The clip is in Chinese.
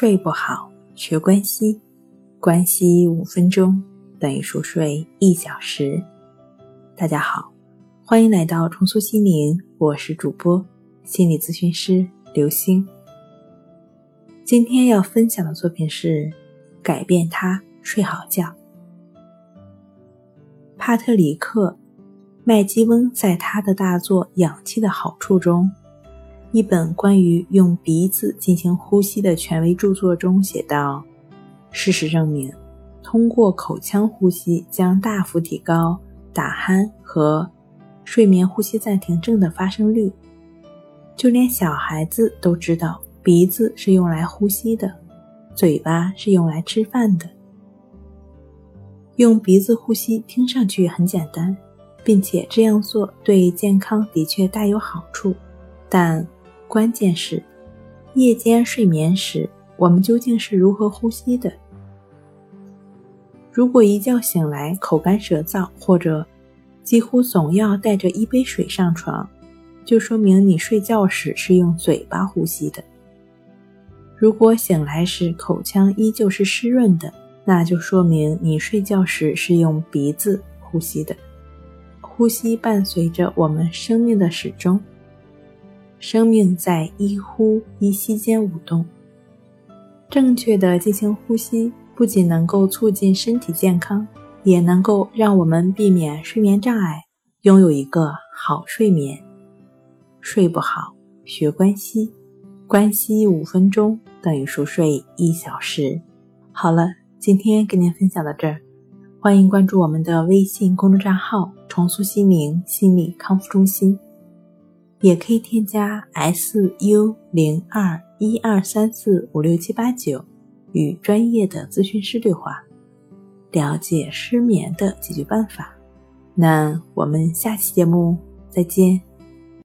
睡不好，学关西，关西五分钟等于熟睡一小时。大家好，欢迎来到重塑心灵，我是主播心理咨询师刘星。今天要分享的作品是《改变他睡好觉》。帕特里克·麦基翁在他的大作《氧气的好处》中。一本关于用鼻子进行呼吸的权威著作中写道：“事实证明，通过口腔呼吸将大幅提高打鼾和睡眠呼吸暂停症的发生率。就连小孩子都知道，鼻子是用来呼吸的，嘴巴是用来吃饭的。用鼻子呼吸听上去很简单，并且这样做对健康的确大有好处，但……”关键是，夜间睡眠时我们究竟是如何呼吸的？如果一觉醒来口干舌燥，或者几乎总要带着一杯水上床，就说明你睡觉时是用嘴巴呼吸的。如果醒来时口腔依旧是湿润的，那就说明你睡觉时是用鼻子呼吸的。呼吸伴随着我们生命的始终。生命在一呼一吸间舞动。正确的进行呼吸，不仅能够促进身体健康，也能够让我们避免睡眠障碍，拥有一个好睡眠。睡不好，学关西，关西五分钟等于熟睡一小时。好了，今天跟您分享到这儿，欢迎关注我们的微信公众账号“重塑心灵心理康复中心”。也可以添加 S U 零二一二三四五六七八九，与专业的咨询师对话，了解失眠的解决办法。那我们下期节目再见。